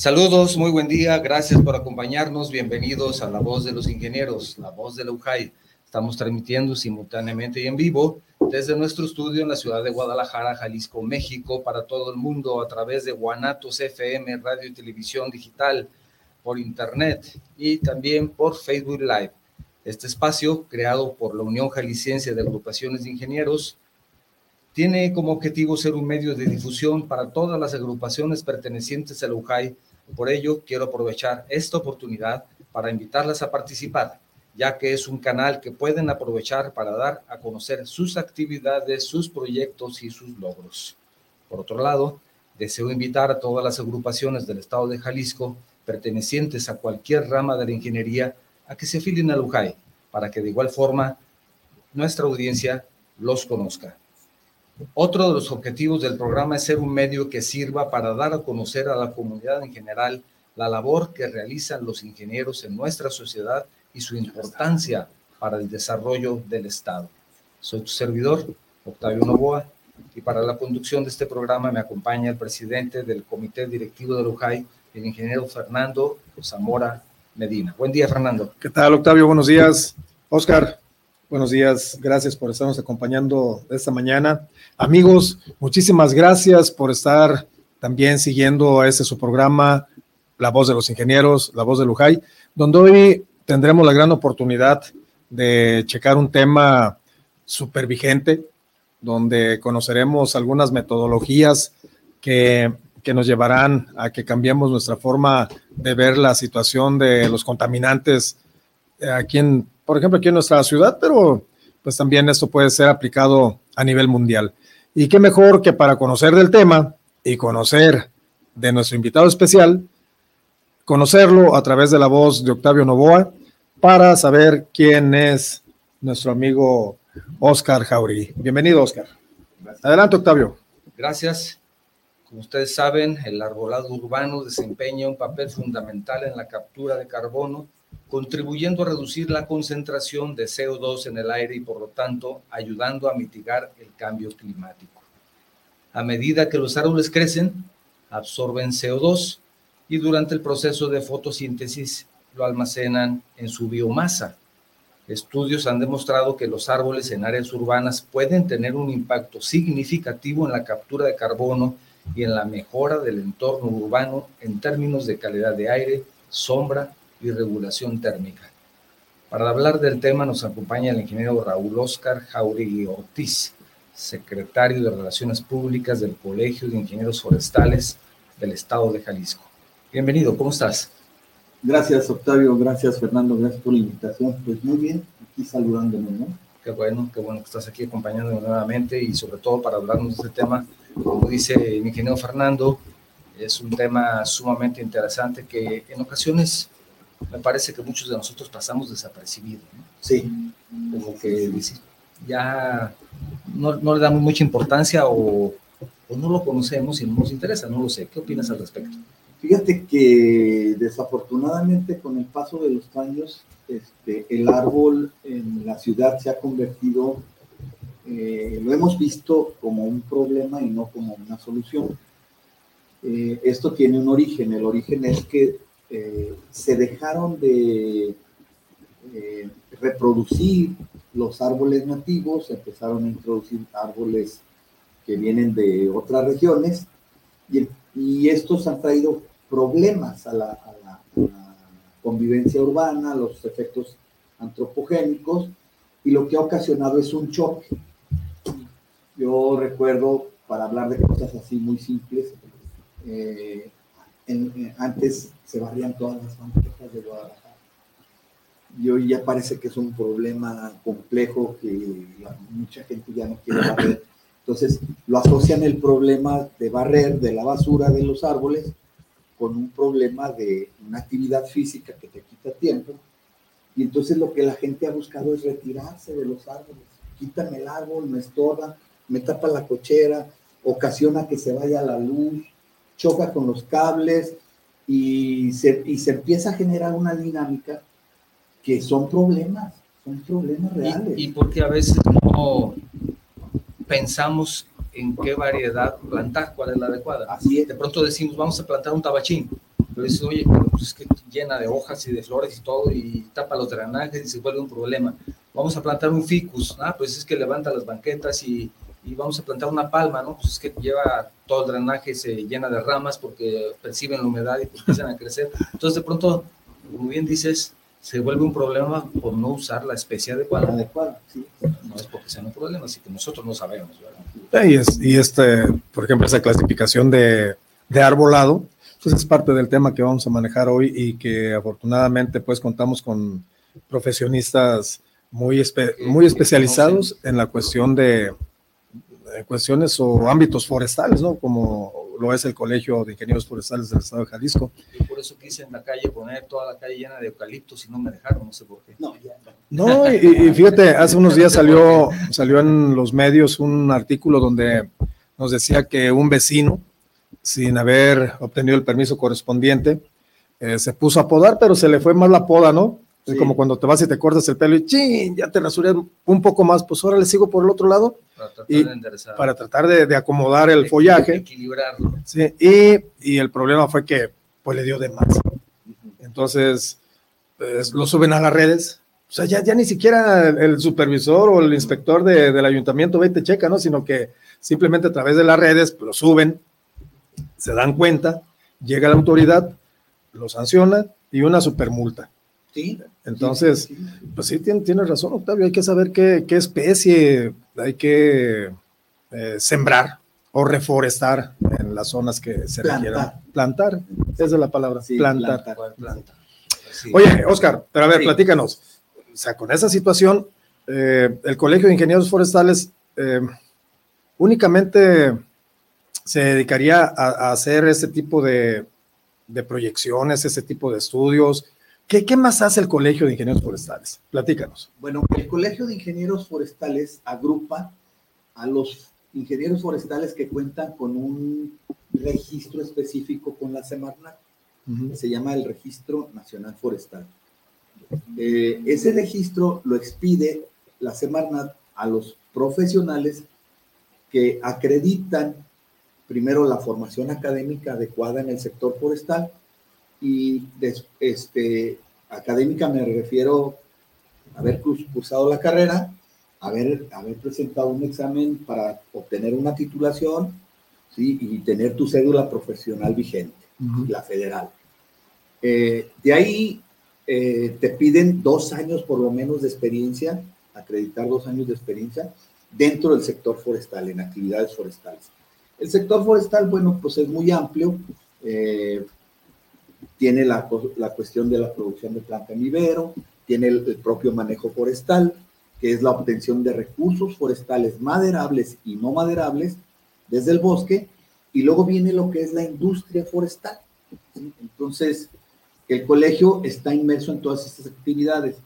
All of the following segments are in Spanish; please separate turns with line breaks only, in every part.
Saludos, muy buen día, gracias por acompañarnos, bienvenidos a La Voz de los Ingenieros, La Voz de la UJAI. Estamos transmitiendo simultáneamente y en vivo desde nuestro estudio en la ciudad de Guadalajara, Jalisco, México, para todo el mundo a través de Guanatos FM, radio y televisión digital, por internet y también por Facebook Live. Este espacio, creado por la Unión Jalisciense de Agrupaciones de Ingenieros, tiene como objetivo ser un medio de difusión para todas las agrupaciones pertenecientes a la UJAI. Por ello, quiero aprovechar esta oportunidad para invitarlas a participar, ya que es un canal que pueden aprovechar para dar a conocer sus actividades, sus proyectos y sus logros. Por otro lado, deseo invitar a todas las agrupaciones del estado de Jalisco pertenecientes a cualquier rama de la ingeniería a que se afilien al UJAI, para que de igual forma nuestra audiencia los conozca. Otro de los objetivos del programa es ser un medio que sirva para dar a conocer a la comunidad en general la labor que realizan los ingenieros en nuestra sociedad y su importancia para el desarrollo del Estado. Soy tu servidor, Octavio Novoa, y para la conducción de este programa me acompaña el presidente del Comité Directivo de UJAI, el ingeniero Fernando Zamora Medina. Buen día, Fernando.
¿Qué tal, Octavio? Buenos días. Oscar, buenos días. Gracias por estarnos acompañando esta mañana. Amigos, muchísimas gracias por estar también siguiendo este su programa, La Voz de los Ingenieros, La Voz de Lujay, donde hoy tendremos la gran oportunidad de checar un tema súper vigente, donde conoceremos algunas metodologías que que nos llevarán a que cambiemos nuestra forma de ver la situación de los contaminantes eh, aquí en, por ejemplo, aquí en nuestra ciudad, pero pues también esto puede ser aplicado a nivel mundial. Y qué mejor que para conocer del tema y conocer de nuestro invitado especial, conocerlo a través de la voz de Octavio Novoa para saber quién es nuestro amigo Oscar Jauregui. Bienvenido, Oscar. Adelante, Octavio.
Gracias. Como ustedes saben, el arbolado urbano desempeña un papel fundamental en la captura de carbono, contribuyendo a reducir la concentración de CO2 en el aire y por lo tanto ayudando a mitigar el cambio climático. A medida que los árboles crecen, absorben CO2 y durante el proceso de fotosíntesis lo almacenan en su biomasa. Estudios han demostrado que los árboles en áreas urbanas pueden tener un impacto significativo en la captura de carbono y en la mejora del entorno urbano en términos de calidad de aire, sombra y regulación térmica. Para hablar del tema nos acompaña el ingeniero Raúl Oscar Jauregui Ortiz, secretario de Relaciones Públicas del Colegio de Ingenieros Forestales del Estado de Jalisco. Bienvenido, ¿cómo estás?
Gracias, Octavio, gracias, Fernando, gracias por la invitación. Pues muy bien, aquí saludándome, ¿no?
Qué bueno, qué bueno que estás aquí acompañándonos nuevamente y sobre todo para hablarnos de este tema como dice mi ingeniero Fernando, es un tema sumamente interesante que en ocasiones me parece que muchos de nosotros pasamos desapercibidos.
Sí.
Como que ya no, no, le damos mucha importancia o, o, no lo conocemos y no nos interesa, no lo sé. ¿Qué opinas al respecto?
Fíjate que desafortunadamente con el paso de los años, este, el árbol en la ciudad se ha convertido eh, lo hemos visto como un problema y no como una solución. Eh, esto tiene un origen. El origen es que eh, se dejaron de reproducir los árboles nativos, se empezaron a introducir árboles que vienen de otras regiones y, estos han traído problemas a la, a la convivencia urbana, los efectos antropogénicos y lo que ha ocasionado es un choque. Yo recuerdo, para hablar de cosas así muy simples, eh, antes se barrían todas las banquetas de Guadalajara. Y hoy ya parece que es un problema complejo que mucha gente ya no quiere barrer. Entonces lo asocian el problema de barrer de la basura de los árboles con un problema de una actividad física que te quita tiempo. Y entonces lo que la gente ha buscado es retirarse de los árboles. Quítame el árbol, me estorba, me tapa la cochera, ocasiona que se vaya la luz, choca con los cables y se, y se empieza a generar una dinámica que son problemas, son problemas reales.
Y, porque a veces no pensamos en qué variedad plantar, cuál es la adecuada.
Así es.
De pronto decimos, vamos a plantar un tabachín. Pero dices, oye, pues es que llena de hojas y de flores y todo, y tapa los drenajes y se vuelve un problema. Vamos a plantar un ficus, ah, pues es que levanta las banquetas y, y vamos a plantar una palma, ¿no? Pues es que lleva todo el drenaje, se llena de ramas porque perciben la humedad y pues empiezan a crecer. Entonces, de pronto, como bien dices, se vuelve un problema por no usar la especie adecuada.
Adecuada, sí.
No es porque sea un problema, así que nosotros no sabemos, ¿verdad?
Y, es, y este, por ejemplo, esa clasificación de, de arbolado, pues es parte del tema que vamos a manejar hoy y que afortunadamente pues contamos con profesionistas muy, espe- muy especializados en la cuestión de, de cuestiones o ámbitos forestales, ¿no? Como lo es el Colegio de Ingenieros Forestales del Estado de Jalisco.
Yo por eso quise en la calle poner toda la calle llena de eucaliptos y no me dejaron, no sé por qué.
No, ya no.
No, y, y fíjate, hace unos días salió, salió en los medios un artículo donde nos decía que un vecino, sin haber obtenido el permiso correspondiente, eh, se puso a podar, pero se le fue más la poda, ¿no? Es
Sí.
como cuando te vas y te cortas el pelo y ¡chin! Ya te rasuré un poco más, pues ahora le sigo por el otro lado
Para tratar
Y
de
para tratar de, de acomodar el follaje.
Equilibrarlo.
Sí, y, y el problema fue que pues le dio de más. Entonces, pues, lo suben a las redes. O sea, ya, ya ni siquiera el, supervisor o el inspector de- del ayuntamiento ve y te checa, ¿no? Sino que simplemente a través de las redes lo suben, se dan cuenta, llega la autoridad, lo sanciona y una supermulta.
Sí.
Entonces,
sí, sí.
Pues sí, tien- tienes razón, Octavio. Hay que saber qué, qué especie hay que eh, sembrar o reforestar en las zonas que se
Plantar.
requieran. Plantar, esa es la palabra,
Sí,
plantar.
plantar.
Oye, Oscar, pero a ver, platícanos. O sea, con esa situación, eh, el Colegio de Ingenieros Forestales eh, únicamente se dedicaría a, a hacer ese tipo de, de proyecciones, ese tipo de estudios. ¿Qué, ¿Qué más hace el Colegio de Ingenieros Forestales? Platícanos.
Bueno, el Colegio de Ingenieros Forestales agrupa a los ingenieros forestales que cuentan con un registro específico con la Semarnat, se llama el Registro Nacional Forestal. Eh, ese registro lo expide la Semarnat a los profesionales que acreditan primero la formación académica adecuada en el sector forestal y des- este, académica me refiero a haber curs- cursado la carrera, haber, haber presentado un examen para obtener una titulación ¿sí? y tener tu cédula profesional vigente, la federal. Eh, de ahí eh, te piden dos años por lo menos de experiencia, acreditar dos años de experiencia dentro del sector forestal, en actividades forestales. El sector forestal, bueno, pues es muy amplio. eh, tiene la, la cuestión de la producción de planta en vivero, tiene el, propio manejo forestal, que es la obtención de recursos forestales maderables y no maderables desde el bosque, y luego viene lo que es la industria forestal. Entonces, el colegio está inmerso en todas estas actividades.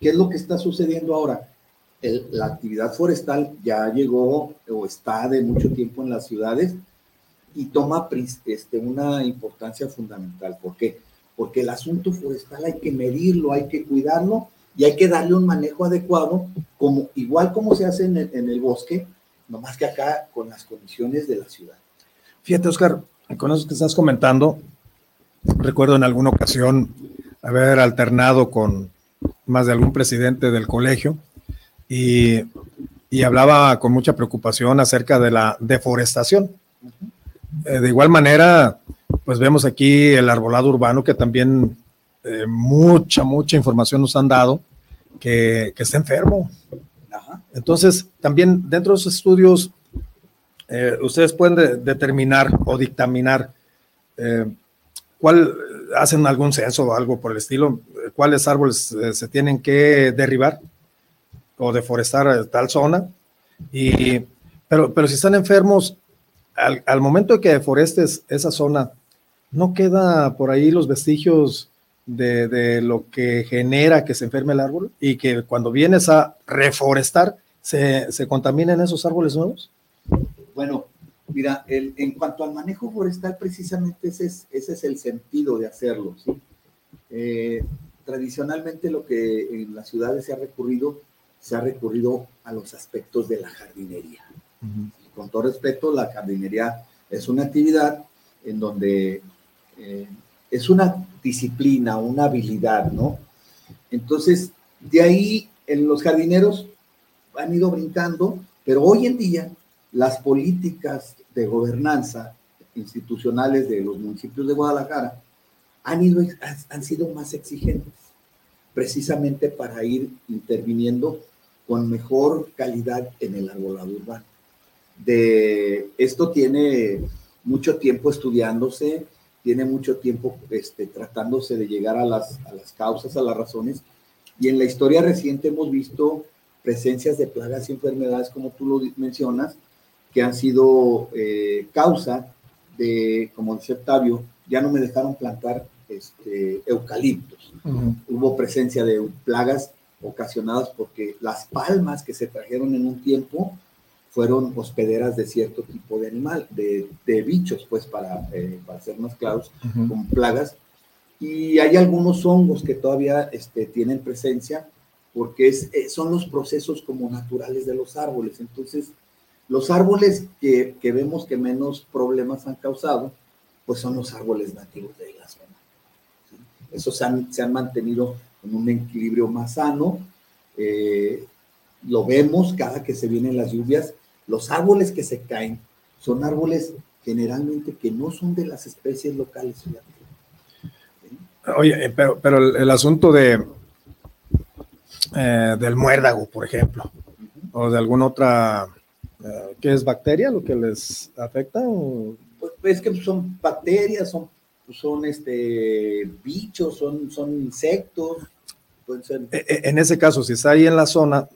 ¿Qué es lo que está sucediendo ahora? La actividad forestal ya llegó o está de mucho tiempo en las ciudades y toma este, una importancia fundamental. ¿Por qué? Porque el asunto forestal hay que medirlo, hay que cuidarlo y hay que darle un manejo adecuado, como, igual como se hace en el, en el bosque, nomás que acá con las condiciones de la ciudad.
Fíjate, Oscar, con eso que estás comentando, recuerdo en alguna ocasión haber alternado con más de algún presidente del colegio y, y hablaba con mucha preocupación acerca de la deforestación. Eh, de igual manera, pues vemos aquí el arbolado urbano que también eh, mucha, mucha información nos han dado que, que está enfermo.
Ajá.
Entonces, también dentro de esos estudios, eh, ustedes pueden de- determinar o dictaminar eh, cuál, hacen algún censo o algo por el estilo, eh, cuáles árboles eh, se tienen que derribar o deforestar eh, tal zona. Y, pero, pero si están enfermos, al, al momento de que deforestes esa zona, ¿no queda por ahí los vestigios de, de lo que genera que se enferme el árbol y que cuando vienes a reforestar se, se contaminen esos árboles nuevos?
Bueno, mira, el- en cuanto al manejo forestal, precisamente ese es, ese es el sentido de hacerlo. ¿sí? Eh, tradicionalmente lo que en las ciudades se ha recurrido, se ha recurrido a los aspectos de la jardinería. Con todo respeto, la jardinería es una actividad en donde eh, es una disciplina, una habilidad, ¿no? Entonces, de ahí en los jardineros han ido brincando, pero hoy en día las políticas de gobernanza institucionales de los municipios de Guadalajara han, ido, han sido más exigentes, precisamente para ir interviniendo con mejor calidad en el arbolado urbano. De, esto tiene mucho tiempo estudiándose, tiene mucho tiempo este, tratándose de llegar a las, a las causas, a las razones, y en la historia reciente hemos visto presencias de plagas y enfermedades, como tú lo mencionas, que han sido eh, causa de, como dice Octavio, ya no me dejaron plantar este, eucaliptos. Hubo presencia de plagas ocasionadas porque las palmas que se trajeron en un tiempo fueron hospederas de cierto tipo de animal, de, de bichos, pues para, eh, para ser más claros, con plagas. Y hay algunos hongos que todavía este, tienen presencia porque es, eh, son los procesos como naturales de los árboles. Entonces, los árboles que, que, vemos que menos problemas han causado, pues son los árboles nativos de la zona. Esos se han, se han mantenido en un equilibrio más sano. Eh, lo vemos cada que se vienen las lluvias, los árboles que se caen son árboles generalmente que no son de las especies locales.
Oye, eh, pero, pero el, asunto de eh, del muérdago, por ejemplo, o de alguna otra, eh, ¿qué es bacteria lo que les afecta?
Pues, es que son bacterias, son, son este, bichos, son, son insectos.
E, e, en ese caso, si está ahí en la zona,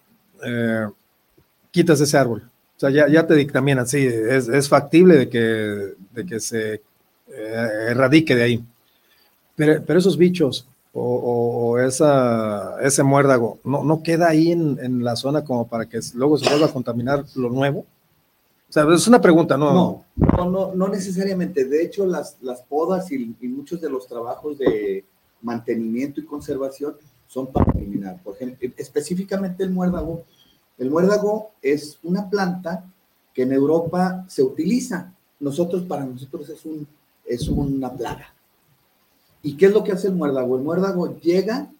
quitas ese árbol. O sea, ya, ya te dictaminan, sí, es, es, factible de que, de que se eh, erradique de ahí. Pero, pero esos bichos o, o, esa, ese muérdago, ¿no, no queda ahí en, en, la zona como para que luego se vuelva a contaminar lo nuevo? O sea, es una pregunta, ¿no?
No, no, no, necesariamente. De hecho, las, las podas y, y, muchos de los trabajos de mantenimiento y conservación son para eliminar. Por ejemplo, específicamente el muérdago el muérdago es una planta que en Europa se utiliza. Nosotros, para nosotros es, un, es una plaga. ¿Y qué es lo que hace el muérdago? El muérdago llega,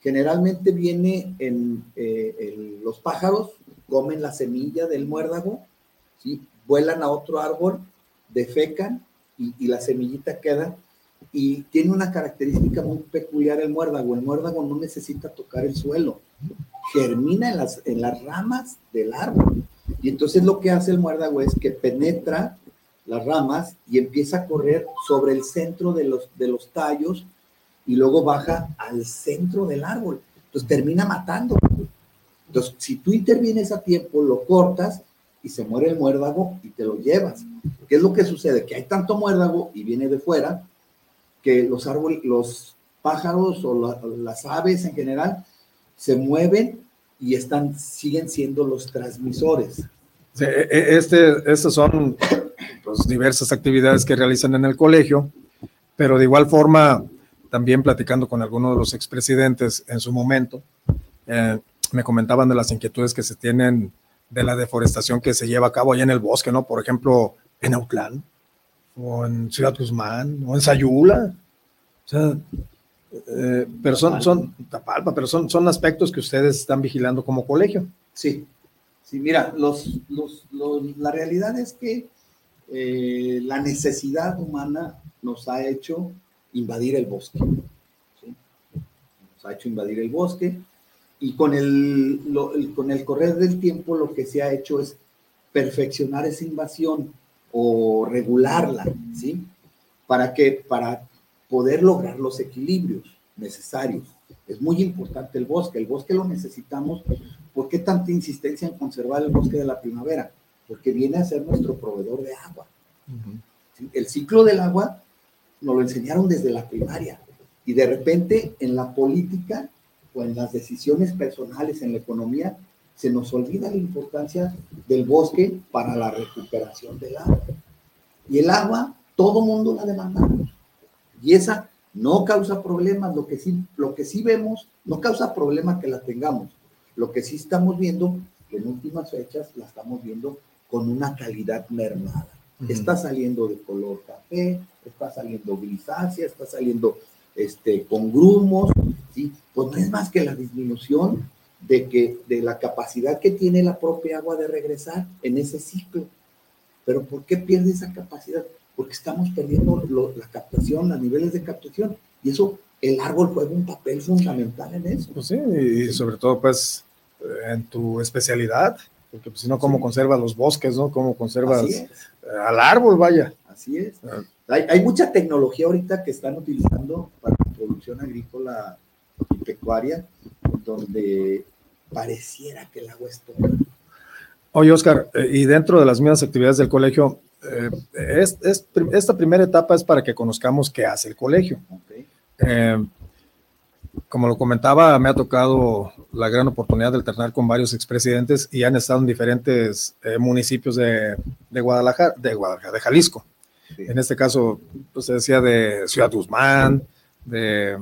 generalmente viene en, eh, los pájaros, comen la semilla del muérdago, ¿sí? vuelan a otro árbol, defecan y, y la semillita queda. Y tiene una característica muy peculiar el muérdago. El muérdago no necesita tocar el suelo germina en las, en las ramas del árbol. Y entonces lo que hace el muérdago es que penetra las ramas y empieza a correr sobre el centro de los, de los tallos y luego baja al centro del árbol. Entonces termina matando. Entonces, si tú intervienes a tiempo, lo cortas y se muere el muérdago y te lo llevas. ¿Qué es lo que sucede? Que hay tanto muérdago y viene de fuera que los árboles, los pájaros o las aves en general se mueven y están, siguen siendo los transmisores.
E, e, este, estas son pues, diversas actividades que realizan en el colegio, pero de igual forma, también platicando con algunos de los expresidentes en su momento, eh, me comentaban de las inquietudes que se tienen de la deforestación que se lleva a cabo allá en el bosque, ¿no? Por ejemplo, en Autlán, o en Ciudad Guzmán, o en Sayula. O sea, eh, pero son, son, Tapalpa, pero son, son aspectos que ustedes están vigilando como colegio.
Sí, sí, mira, los, los, la realidad es que eh, la necesidad humana nos ha hecho invadir el bosque. Nos ha hecho invadir el bosque y con el, el, con el correr del tiempo lo que se ha hecho es perfeccionar esa invasión o regularla, ¿sí? ¿Para que Para poder lograr los equilibrios necesarios. Es muy importante el bosque. El bosque lo necesitamos. ¿Por qué tanta insistencia en conservar el bosque de la primavera? Porque viene a ser nuestro proveedor de agua. El ciclo del agua nos lo enseñaron desde la primaria. Y de repente en la política o en las decisiones personales, en la economía, se nos olvida la importancia del bosque para la recuperación del agua. Y el agua, todo mundo la demandamos. Y esa no causa problemas, lo que sí, lo que sí vemos, no causa problema que la tengamos. Lo que sí estamos viendo, en últimas fechas, la estamos viendo con una calidad mermada. está saliendo de color café, está saliendo grisácea, está saliendo este, con grumos, ¿sí? pues no es más que la disminución de, que, de la capacidad que tiene la propia agua de regresar en ese ciclo. Pero ¿por qué pierde esa capacidad? Porque estamos perdiendo la captación, los niveles de captación. Y eso, el árbol juega un papel fundamental en eso.
Pues sí, y sobre todo, pues, en tu especialidad, porque pues, si no, ¿cómo conservas los bosques, no? ¿Cómo conservas al árbol, vaya?
Así es. Ah. Hay, hay, mucha tecnología ahorita que están utilizando para la producción agrícola y pecuaria, donde pareciera que el agua es todo.
Oye, Oscar, eh, y dentro de las mismas actividades del colegio, eh, es, esta primera etapa es para que conozcamos qué hace el colegio. Eh, como lo comentaba, me ha tocado la gran oportunidad de alternar con varios expresidentes y han estado en diferentes municipios de, de, Guadalajara, de Guadalajara, de Jalisco. En este caso, pues se decía de Ciudad Guzmán, de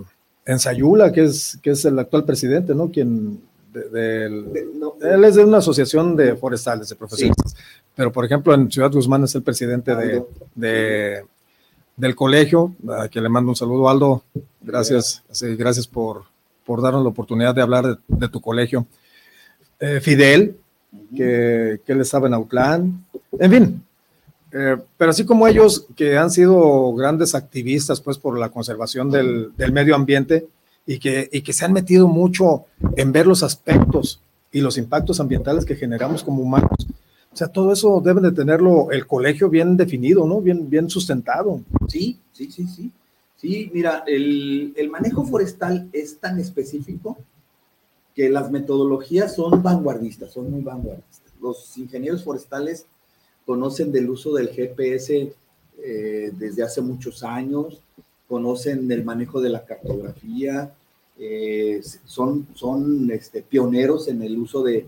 Ensayula, que es, que es el actual presidente, ¿no? Quien él es de una asociación de forestales, de profesionistas. Pero, por ejemplo, en Ciudad Guzmán es el presidente de, del colegio, a quien le mando un saludo, Aldo. Gracias, gracias por, por darnos la oportunidad de hablar de, tu colegio. Eh, Fidel, que, que, él estaba en Autlán. En fin, eh, pero así como ellos que han sido grandes activistas pues por la conservación del, del medio ambiente, y que, y que se han metido mucho en ver los aspectos y los impactos ambientales que generamos como humanos. O sea, todo eso debe de tenerlo el colegio bien definido, ¿no? Bien, bien sustentado.
Sí, sí, sí, sí. Sí, mira, el, el manejo forestal es tan específico que las metodologías son vanguardistas, son muy vanguardistas. Los ingenieros forestales conocen del uso del GPS eh, desde hace muchos años, conocen el manejo de la cartografía, eh, son, son este, pioneros en el uso de,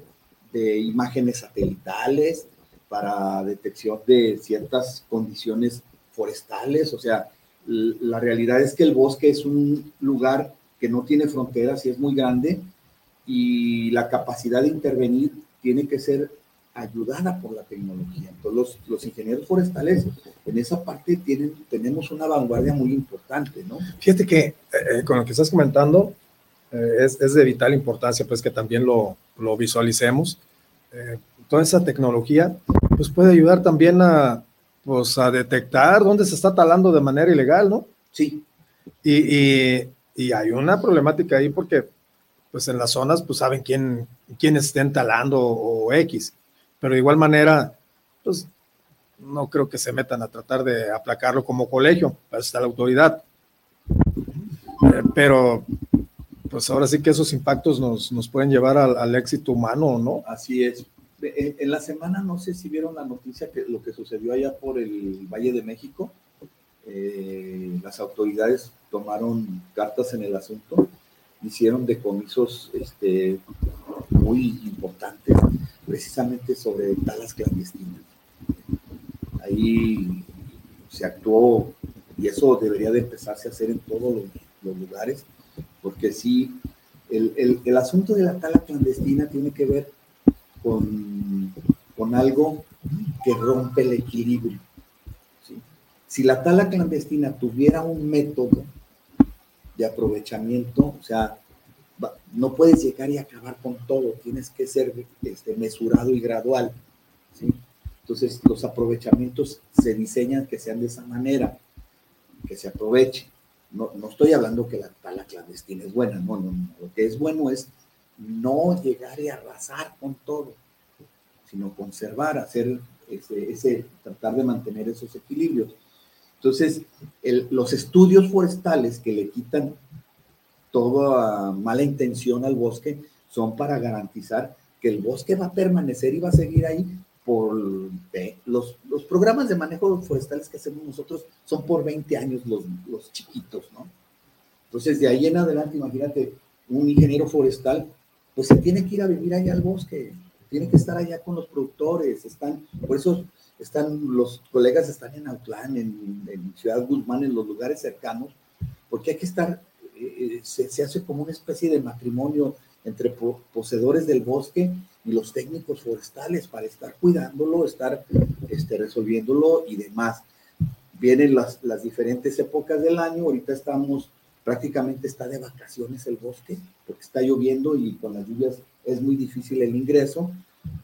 de, imágenes satelitales para detección de ciertas condiciones forestales. O sea, la realidad es que el bosque es un lugar que no tiene fronteras y es muy grande y la capacidad de intervenir tiene que ser ayudada por la tecnología. Entonces, los, ingenieros forestales en esa parte tienen, tenemos una vanguardia muy importante, ¿no?
Fíjate que eh, eh, con lo que estás comentando eh, es, es, de vital importancia, pues que también lo, lo visualicemos. toda esa tecnología, pues puede ayudar también a, pues, a detectar dónde se está talando de manera ilegal, ¿no?
Sí.
Y, y, y hay una problemática ahí porque, pues en las zonas, pues saben quién, quién estén talando o X pero de igual manera, pues no creo que se metan a tratar de aplacarlo como colegio, para está la autoridad. Eh, pero pues ahora sí que esos impactos nos, nos pueden llevar al, éxito humano, ¿no?
Así es. En, la semana, no sé si vieron la noticia que lo que sucedió allá por el Valle de México, eh, las autoridades tomaron cartas en el asunto, hicieron decomisos este, muy importantes precisamente sobre talas clandestinas. Ahí se actuó y eso debería de empezarse a hacer en todos los, lugares, porque sí, el, el, asunto de la tala clandestina tiene que ver con, con algo que rompe el equilibrio. Si la tala clandestina tuviera un método de aprovechamiento, o sea, no puedes llegar y acabar con todo, tienes que ser este, mesurado y gradual. Entonces, los aprovechamientos se diseñan que sean de esa manera, que se aproveche. No, no estoy hablando que la tala clandestina es buena, no, no, no. Lo que es bueno es no llegar y arrasar con todo, sino conservar, hacer ese, ese tratar de mantener esos equilibrios. Entonces, los estudios forestales que le quitan toda mala intención al bosque son para garantizar que el bosque va a permanecer y va a seguir ahí por los, los programas de manejo forestales que hacemos nosotros son por 20 años los, los chiquitos, ¿no? Entonces, de ahí en adelante, imagínate, un ingeniero forestal, pues se tiene que ir a vivir allá al bosque, tiene que estar allá con los productores, están, por eso están, los colegas están en Autlán, en, en Ciudad Guzmán, en los lugares cercanos, porque hay que estar eh, se, hace como una especie de matrimonio entre poseedores del bosque y los técnicos forestales para estar cuidándolo, estar este, resolviéndolo y demás. Vienen las, las diferentes épocas del año, ahorita estamos, prácticamente está de vacaciones el bosque, porque está lloviendo y con las lluvias es muy difícil el ingreso,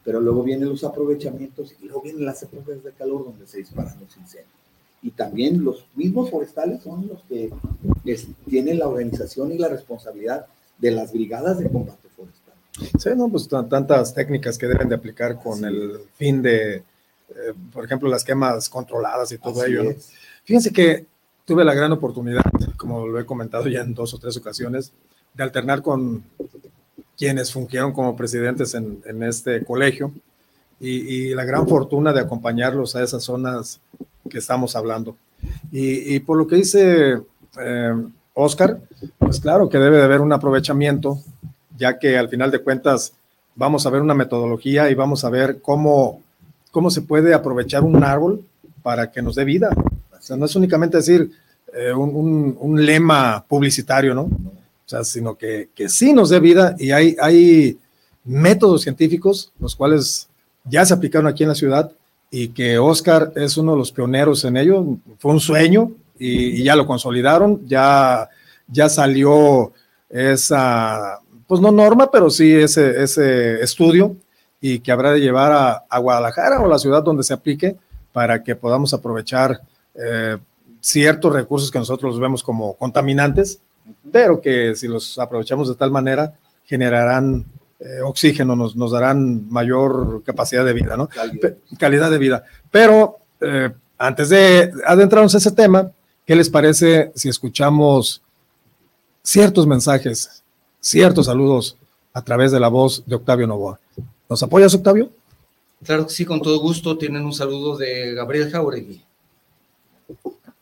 pero luego vienen los aprovechamientos y luego vienen las épocas de calor donde se disparan los incendios. Y también los mismos forestales son los que tienen la organización y la responsabilidad de las brigadas de combate forestal.
Sí, no, pues tantas técnicas que deben de aplicar con el fin de, eh, por ejemplo, las quemas controladas y todo ello. Fíjense que tuve la gran oportunidad, como lo he comentado ya en dos o tres ocasiones, de alternar con quienes fungieron como presidentes en, en este colegio y, y, la gran fortuna de acompañarlos a esas zonas que estamos hablando. Y, por lo que dice eh, Oscar, pues claro que debe de haber un aprovechamiento, ya que al final de cuentas vamos a ver una metodología y vamos a ver cómo, cómo se puede aprovechar un árbol para que nos dé vida. O sea, no es únicamente decir eh, un, un, un, lema publicitario, ¿no? O sea, sino que, que sí nos dé vida y hay, hay métodos científicos, los cuales ya se aplicaron aquí en la ciudad y que Oscar es uno de los pioneros en ello. Fue un sueño y, y ya lo consolidaron, ya, ya salió esa, pues no norma, pero sí ese, ese estudio y que habrá de llevar a, a Guadalajara o la ciudad donde se aplique para que podamos aprovechar eh, ciertos recursos que nosotros vemos como contaminantes, pero que si los aprovechamos de tal manera generarán eh, oxígeno, nos, nos, darán mayor capacidad de vida, ¿no? Calidad, calidad de vida. Pero eh, antes de adentrarnos a ese tema, ¿qué les parece si escuchamos ciertos mensajes, ciertos saludos a través de la voz de Octavio Novoa? ¿Nos apoyas, Octavio?
Claro que sí, con todo gusto. Tienen un saludo de Gabriel Jauregui.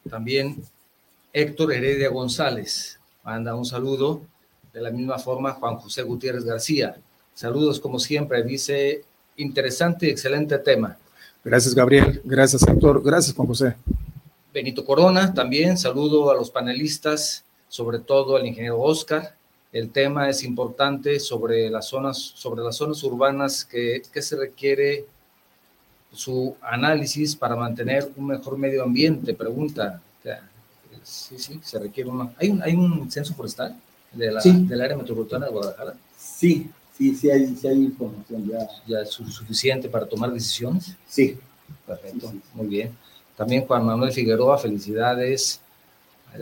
También Héctor Heredia González manda un saludo. De la misma forma, Juan José Gutiérrez García. Saludos como siempre, dice interesante y excelente tema.
Gracias Gabriel, gracias Héctor, gracias Juan José.
Benito Corona, también saludo a los panelistas, sobre todo al ingeniero Oscar. El tema es importante sobre las zonas, sobre las zonas urbanas que, que se requiere su análisis para mantener un mejor medio ambiente. Pregunta, sí, sí, se requiere una... ¿Hay un, hay un censo forestal de la, sí. del área metropolitana de Guadalajara?
Sí, sí, sí hay, sí hay información ya.
¿Ya es suficiente para tomar decisiones?
Sí.
Perfecto, sí, sí. muy bien. También Juan Manuel Figueroa, felicidades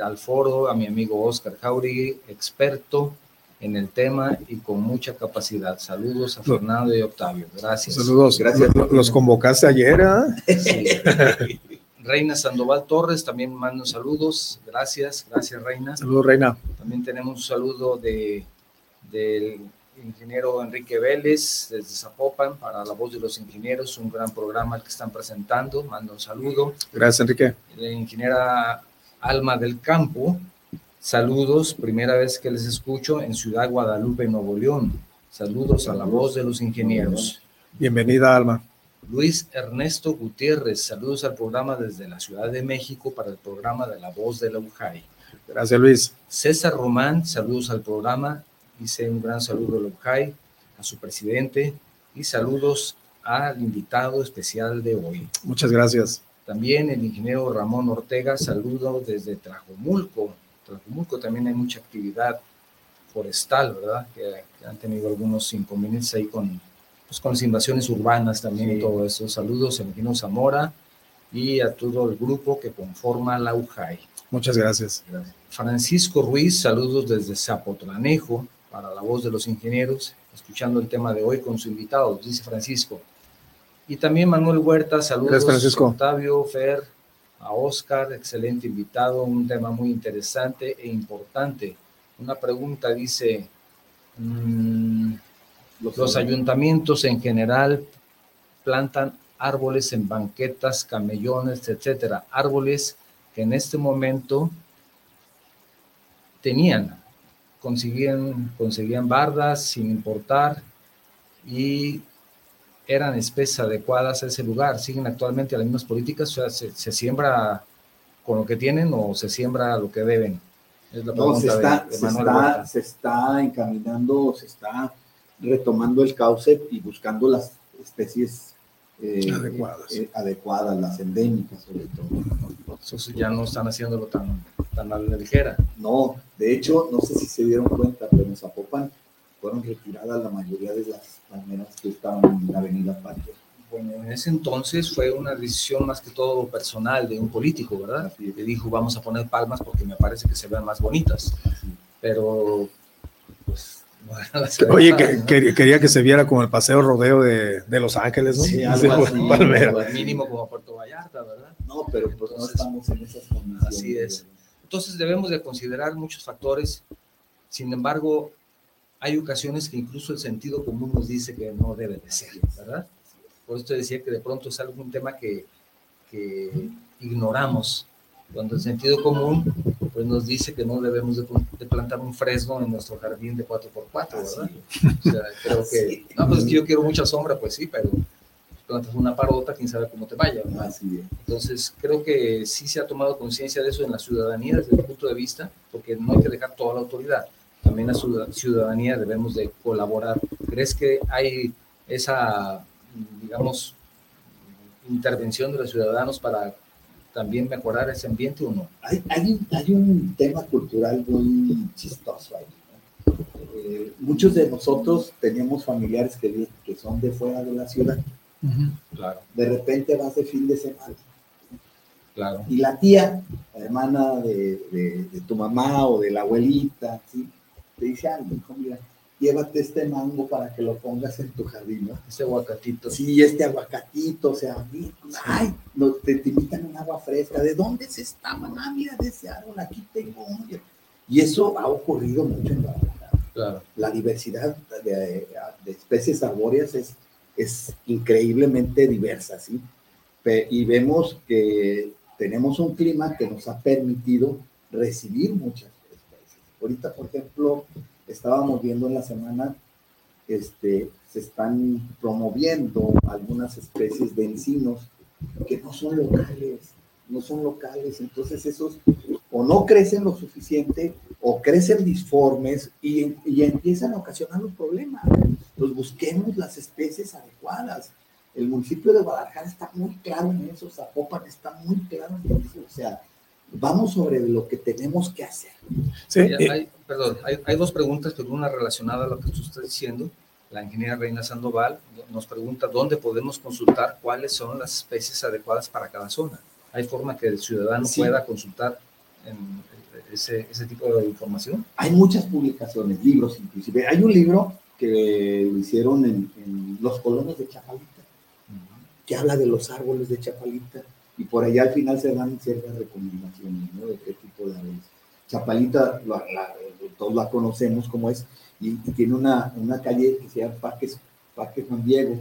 al foro, a mi amigo Oscar Jauregui, experto en el tema y con mucha capacidad. Saludos a Fernando y Octavio. Gracias.
Saludos.
Gracias.
Los convocaste ayer, ¿eh?
Sí. Reina Sandoval Torres también manda saludos. Gracias, gracias Reina.
Saludos, Reina.
También tenemos un saludo de, del ingeniero Enrique Vélez desde Zapopan para La Voz de los Ingenieros, un gran programa que están presentando. Mando un saludo.
Gracias, Enrique.
La ingeniera Alma del Campo, saludos, primera vez que les escucho en Ciudad Guadalupe, Nuevo León. Saludos a La Voz de los Ingenieros.
Bienvenida, Alma.
Luis Ernesto Gutiérrez, saludos al programa desde la Ciudad de México para el programa de La Voz de la UJAI.
Gracias, Luis.
César Román, saludos al programa Hice un gran saludo a Locay, a su presidente y saludos al invitado especial de hoy.
Muchas gracias.
También el ingeniero Ramón Ortega, saludo desde Trajomulco. Trajomulco también hay mucha actividad forestal, ¿verdad? Que, que han tenido algunos inconvenientes ahí con, pues, con las invasiones urbanas también sí. y todo eso. Saludos al ingeniero Zamora y a todo el grupo que conforma la UJAI.
Muchas gracias.
gracias. Francisco Ruiz, saludos desde Zapotlanejo para la voz de los ingenieros, escuchando el tema de hoy con su invitado, dice Francisco. Y también Manuel Huerta, saludos
Gracias, Francisco.
a Octavio, Fer, a Oscar, excelente invitado, un tema muy interesante e importante. Una pregunta dice, mmm, los, los ayuntamientos en general plantan árboles en banquetas, camellones, etcétera, árboles que en este momento tenían conseguían, conseguían bardas sin importar y eran especies adecuadas a ese lugar. Siguen actualmente las mismas políticas, o sea, se, se, siembra con lo que tienen o se siembra lo que deben.
Es la no, se está, de, de se, está, se está encaminando, se está retomando el cauce y buscando las especies eh, adecuadas. Eh, adecuadas, las endémicas sobre todo.
Entonces ya no están haciéndolo tan, tan a la ligera.
No, de hecho, no sé si se dieron cuenta, pero en Zapopan fueron retiradas la mayoría de las palmeras que estaban en la avenida Parque.
Bueno, en ese entonces fue una decisión más que todo personal de un político, ¿verdad? Y le dijo, vamos a poner palmas porque me parece que se ven más bonitas. Pero, pues,
Oye, que, quería que se viera como el paseo rodeo de, de Los Ángeles, ¿no?
Sí, algo así, mínimo como Puerto Vallarta, ¿verdad? No, pero pues no estamos en esas condiciones.
Así es. Entonces debemos de considerar muchos factores. Sin embargo, hay ocasiones que incluso el sentido común nos dice que no debe de ser, ¿verdad? Por eso te decía que de pronto es algún tema que, que ignoramos cuando el sentido común pues nos dice que no debemos de, plantar un fresno en nuestro jardín de 4x4, ¿verdad? O sea, creo que, no, pues es que yo quiero mucha sombra, pues sí, pero plantas una parota, quién sabe cómo te vaya, ¿verdad? Entonces, creo que sí se ha tomado conciencia de eso en la ciudadanía desde el punto de vista, porque no hay que dejar toda la autoridad, también la ciudadanía debemos de colaborar. ¿Crees que hay esa, digamos, intervención de los ciudadanos para también mejorar ese ambiente o no?
Hay, hay, hay un tema cultural muy chistoso ahí. Eh, muchos de nosotros tenemos familiares que, que son de fuera de la ciudad. Claro. De repente vas de fin de semana.
Claro.
Y la tía, la hermana de, de, tu mamá o de la abuelita, ¿sí? te dice, algo, hijo, mira, llévate este mango para que lo pongas en tu jardín, ¿no?
Ese aguacatito.
Sí, este aguacatito, o sea, ay, te, te invitan un agua fresca. ¿De dónde es esta mamá? Mira, de ese árbol, aquí tengo un. Y eso ha ocurrido mucho en Guadalajara.
Claro.
La diversidad de, de, especies arbóreas es, es increíblemente diversa, ¿sí? y vemos que tenemos un clima que nos ha permitido recibir muchas especies. Ahorita, por ejemplo, estábamos viendo en la semana, este, se están promoviendo algunas especies de encinos que no son locales, no son locales, entonces esos o no crecen lo suficiente o crecen disformes y, y empiezan a ocasionar los problemas. Los busquemos las especies adecuadas. El municipio de Guadalajara está muy claro en eso, Zapopan está muy claro en eso, o sea, vamos sobre lo que tenemos que hacer.
Sí, hay, perdón, hay, dos preguntas, pero una relacionada a lo que tú estás diciendo. La ingeniera Reina Sandoval nos pregunta dónde podemos consultar cuáles son las especies adecuadas para cada zona. ¿Hay forma que el ciudadano pueda consultar en ese, ese, tipo de información?
Hay muchas publicaciones, libros inclusive. Hay un libro que lo hicieron en, Los Colonos de Chapalita, que habla de los árboles de Chapalita y por allá al final se dan ciertas recomendaciones, ¿no? De qué tipo de aves. Chapalita, todos la conocemos como es, y, tiene una, una, calle que se llama Parque, Parque Juan Diego.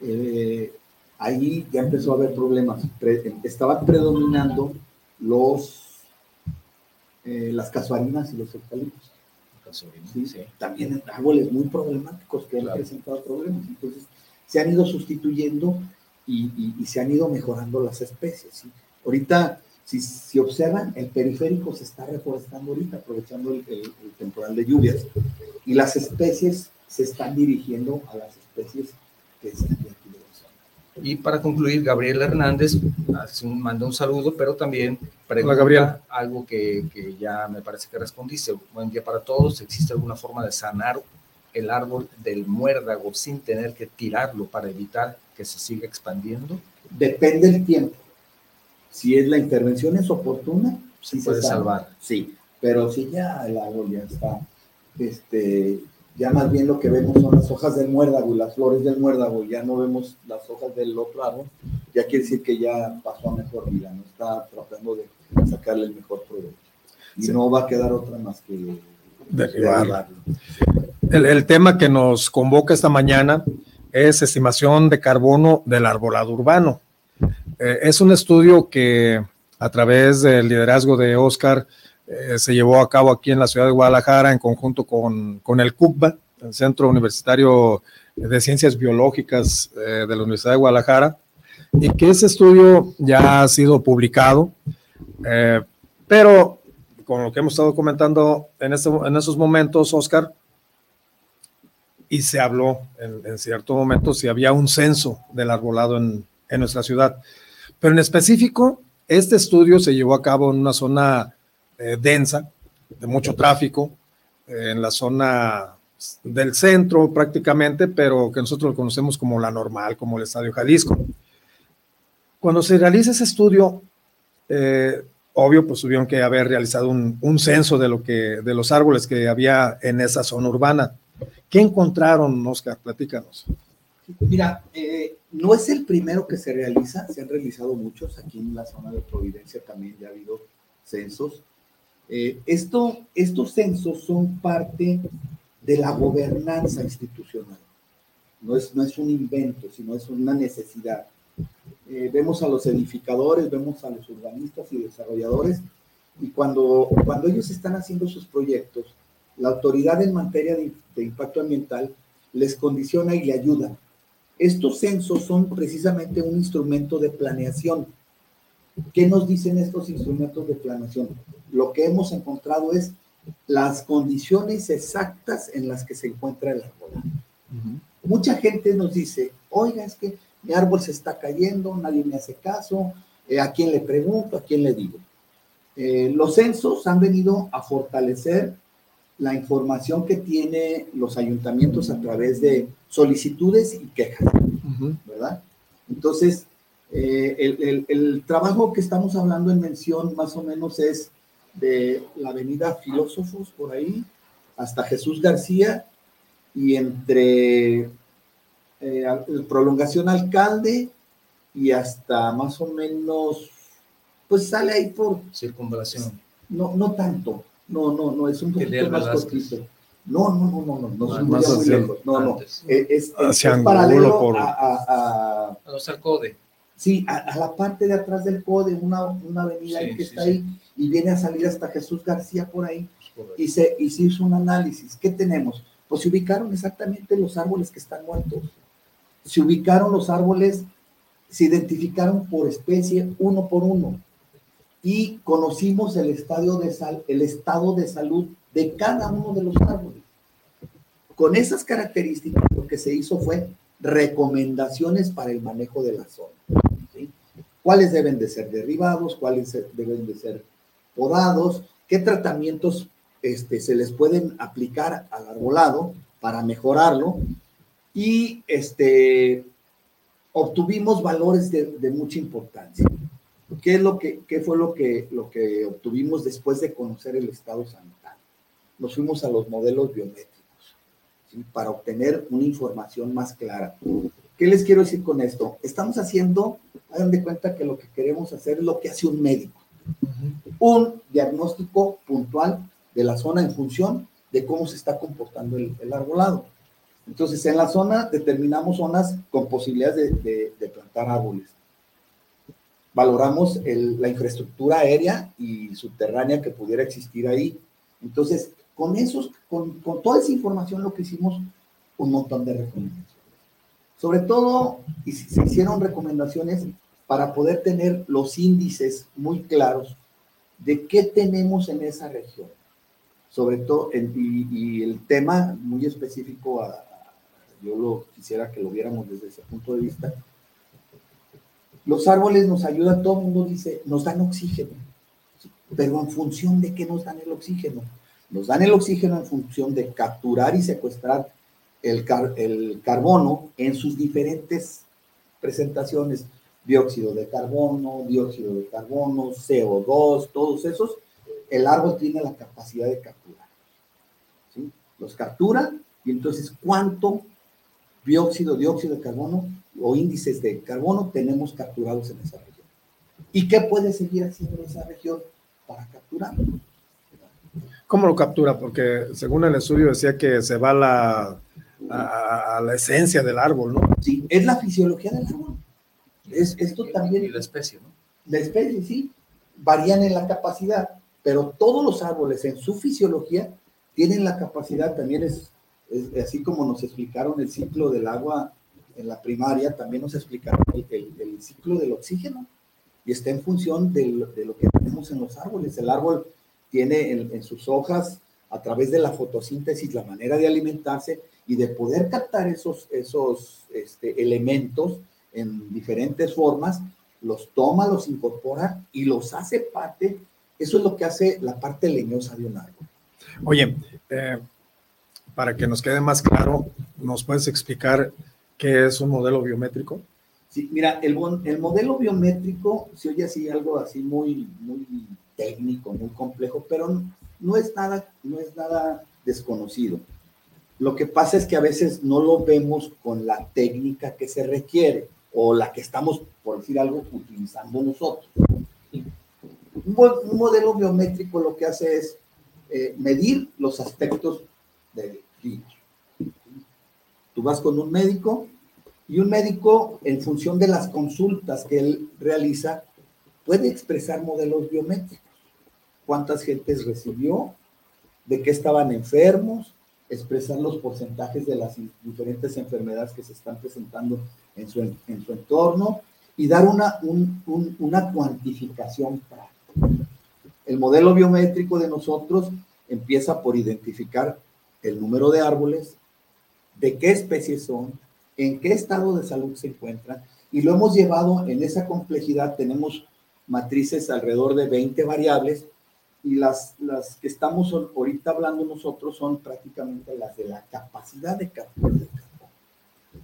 Eh, ahí ya empezó a haber problemas. estaban predominando los, eh, las casuarinas y los eucaliptos. ¿Sí? Sí. También árboles muy problemáticos que han presentado problemas. Entonces, se han ido sustituyendo y, se han ido mejorando las especies. Ahorita, si, si, observan, el periférico se está reforestando ahorita, aprovechando el, temporal de lluvias, y las especies se están dirigiendo a las especies que están aquí de
la Y para concluir, Gabriel Hernández manda un saludo, pero también pregunta algo que, que, ya me parece que respondiste. Buen día para todos. ¿Existe alguna forma de sanar el árbol del muérdago sin tener que tirarlo para evitar que se siga expandiendo?
Depende del tiempo. Si es la intervención es oportuna, sí
se puede salvar.
Sí, pero si ya el árbol ya está, este, ya más bien lo que vemos son las hojas del muérdago y las flores del muérdago, ya no vemos las hojas del otro árbol, ya quiere decir que ya pasó a mejor vida, no está tratando de sacarle el mejor provecho. Y no va a quedar otra más que derribarlo.
El, tema que nos convoca esta mañana es estimación de carbono del arbolado urbano. Eh, es un estudio que a través del liderazgo de Oscar eh, se llevó a cabo aquí en la ciudad de Guadalajara en conjunto con, con el CUBA, el Centro Universitario de Ciencias Biológicas eh, de la Universidad de Guadalajara, y que ese estudio ya ha sido publicado, pero con lo que hemos estado comentando en, este, en esos momentos, Oscar, y se habló en, cierto momento si había un censo del arbolado en, en nuestra ciudad. Pero en específico, este estudio se llevó a cabo en una zona eh, densa, de mucho tráfico, eh, en la zona del centro prácticamente, pero que nosotros lo conocemos como la normal, como el Estadio Jalisco. Cuando se realiza ese estudio, eh, obvio, pues tuvieron que haber realizado un, un, censo de, lo que, de los árboles que había en esa zona urbana. ¿Qué encontraron, Oscar? Platícanos.
Mira, eh, no es el primero que se realiza, se han realizado muchos, aquí en la zona de Providencia también ya ha habido censos. Eh, esto, estos censos son parte de la gobernanza institucional. No es, no es un invento, sino es una necesidad. Eh, vemos a los edificadores, vemos a los urbanistas y desarrolladores, y cuando, cuando ellos están haciendo sus proyectos, la autoridad en materia de, de impacto ambiental les condiciona y le ayuda estos censos son precisamente un instrumento de planeación. ¿Qué nos dicen estos instrumentos de planeación? Lo que hemos encontrado es las condiciones exactas en las que se encuentra el árbol. Mucha gente nos dice, oiga, es que mi árbol se está cayendo, nadie me hace caso, eh, ¿a quién le pregunto? ¿A quién le digo? Eh, los censos han venido a fortalecer la información que tiene los ayuntamientos a través de solicitudes y quejas, ¿verdad? Entonces, eh, el, el, trabajo que estamos hablando en mención más o menos es de la avenida Filósofos por ahí hasta Jesús García y entre eh, prolongación alcalde y hasta más o menos, pues sale ahí por...
Circunvalación.
No, no tanto, no, no, no, es un poquito más cortito. No, no, no, no, no, no, no más muy lejos. No, no, es, es, es paralelo por... a, a,
a, los CODE.
Sí, a, la parte de atrás del CODE, una, una avenida sí, que está ahí y viene a salir hasta Jesús García por ahí y se, y se hizo un análisis. ¿Qué tenemos? Pues se ubicaron exactamente los árboles que están muertos. Se ubicaron los árboles, se identificaron por especie uno por uno y conocimos el, estadio de sal, el estado de salud de cada uno de los árboles. Con esas características, lo que se hizo fue recomendaciones para el manejo de la zona. ¿Cuáles deben de ser derribados? ¿Cuáles deben de ser podados? ¿Qué tratamientos este, se les pueden aplicar al arbolado para mejorarlo? Y este, obtuvimos valores de, de mucha importancia. ¿Qué, es lo que, qué fue lo que, lo que obtuvimos después de conocer el estado sanitario? Nos fuimos a los modelos biométricos para obtener una información más clara. ¿Qué les quiero decir con esto? Estamos haciendo, hagan de cuenta que lo que queremos hacer es lo que hace un médico. Un diagnóstico puntual de la zona en función de cómo se está comportando el, el arbolado. Entonces, en la zona determinamos zonas con posibilidades de, de plantar árboles valoramos la infraestructura aérea y subterránea que pudiera existir ahí. Entonces, con, esos, con, con toda esa información lo que hicimos, un montón de recomendaciones. Sobre todo, y se hicieron recomendaciones para poder tener los índices muy claros de qué tenemos en esa región. Sobre todo, y, y, el tema muy específico, a, yo lo quisiera que lo viéramos desde ese punto de vista, los árboles nos ayudan, todo el mundo dice, nos dan oxígeno. Pero en función de qué nos dan el oxígeno. Nos dan el oxígeno en función de capturar y secuestrar el, carbono en sus diferentes presentaciones. Dióxido de carbono, dióxido de carbono, CO2, todos esos. El árbol tiene la capacidad de capturar. Los captura y entonces cuánto dióxido, dióxido de carbono o índices de carbono tenemos capturados en esa región. ¿Y qué puede seguir haciendo esa región para capturarlo?
¿Cómo lo captura? Porque según el estudio decía que se va la, a, a, la esencia del árbol, ¿no?
Sí, es la fisiología del árbol. Es, esto también...
Y la especie, ¿no?
La especie, sí. Varían en la capacidad, pero todos los árboles en su fisiología tienen la capacidad, también es, es así como nos explicaron el ciclo del agua en la primaria también nos explicaron el, ciclo del oxígeno y está en función de lo, que tenemos en los árboles. El árbol tiene en, en sus hojas a través de la fotosíntesis, la manera de alimentarse y de poder captar esos, esos este, elementos en diferentes formas, los toma, los incorpora y los hace parte. Eso es lo que hace la parte leñosa de un árbol.
Oye, eh, para que nos quede más claro, ¿nos puedes explicar qué es un modelo biométrico?
Sí, mira, el, el modelo biométrico se oye así algo así muy, muy técnico, muy complejo, pero no es nada, no es nada desconocido. Lo que pasa es que a veces no lo vemos con la técnica que se requiere o la que estamos, por decir algo, utilizando nosotros. Un, modelo biométrico lo que hace es eh, medir los aspectos del. Tú vas con un médico y un médico, en función de las consultas que él realiza, puede expresar modelos biométricos. ¿Cuántas gentes recibió? ¿De qué estaban enfermos? Expresar los porcentajes de las diferentes enfermedades que se están presentando en su, en su entorno y dar una, una cuantificación práctica. El modelo biométrico de nosotros empieza por identificar el número de árboles, de qué especies son, en qué estado de salud se encuentran, y lo hemos llevado en esa complejidad. Tenemos matrices alrededor de 20 variables y las, las que estamos ahorita hablando nosotros son prácticamente las de la capacidad de captura de carbono,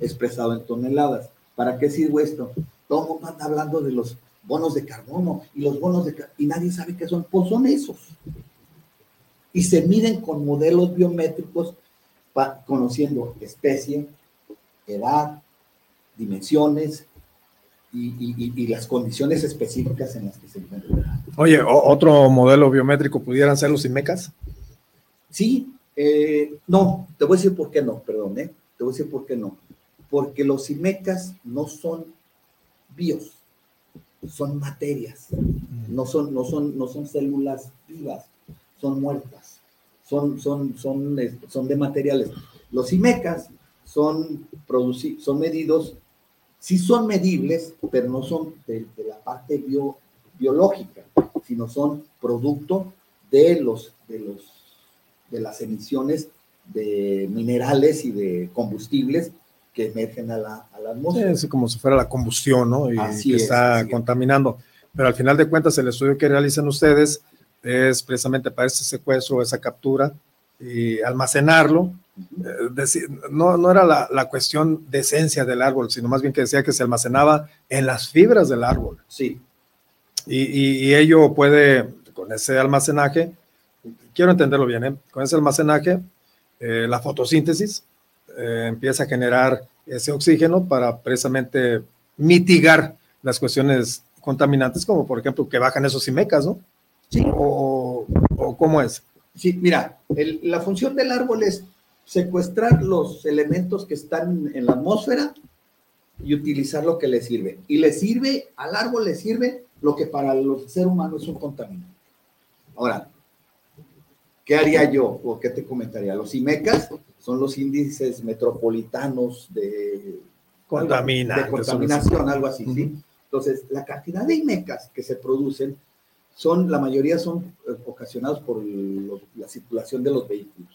expresado en toneladas. ¿Para qué sirve esto? Todo el mundo anda hablando de los bonos de carbono y los bonos de y nadie sabe qué son, pues son esos. Y se miden con modelos biométricos conociendo especie, edad, dimensiones y, las condiciones específicas en las que se encuentra.
Oye, ¿otro modelo biométrico pudieran ser los IMECAS?
Sí, eh, no, te voy a decir por qué no, perdón, ¿eh? te voy a decir por qué no. Porque los IMECAS no son bios, son materias, mm. no son, no son, no son células vivas, son muertas, son, son, son, son de materiales. Los IMECAS son, son medidos, sí son medibles, pero no son de, la parte bio, biológica, sino son producto de, los, de, los, de las emisiones de minerales y de combustibles que emergen a la, a la atmósfera.
Es como si fuera la combustión, ¿no? Y que está contaminando. Pero al final de cuentas, el estudio que realizan ustedes es precisamente para ese secuestro, esa captura y almacenarlo. Eh, decir, no, no era la, la, cuestión de esencia del árbol, sino más bien que decía que se almacenaba en las fibras del árbol.
Sí.
Y, y, ello puede, con ese almacenaje, quiero entenderlo bien, ¿eh? con ese almacenaje, eh, la fotosíntesis empieza a generar ese oxígeno para precisamente mitigar las cuestiones contaminantes, como por ejemplo que bajan esos imecas, ¿no?
Sí.
¿O, o cómo es?
Sí, mira, la función del árbol es secuestrar los elementos que están en la atmósfera y utilizar lo que le sirve. Y le sirve, al árbol le sirve lo que para los seres humanos es un contaminante. Ahora, ¿qué haría yo o qué te comentaría? Los IMECAS son los índices metropolitanos de,
Contamina,
de contaminación, algo así, ¿sí? Entonces, la cantidad de IMECAS que se producen son, la mayoría son eh, ocasionados por la circulación de los vehículos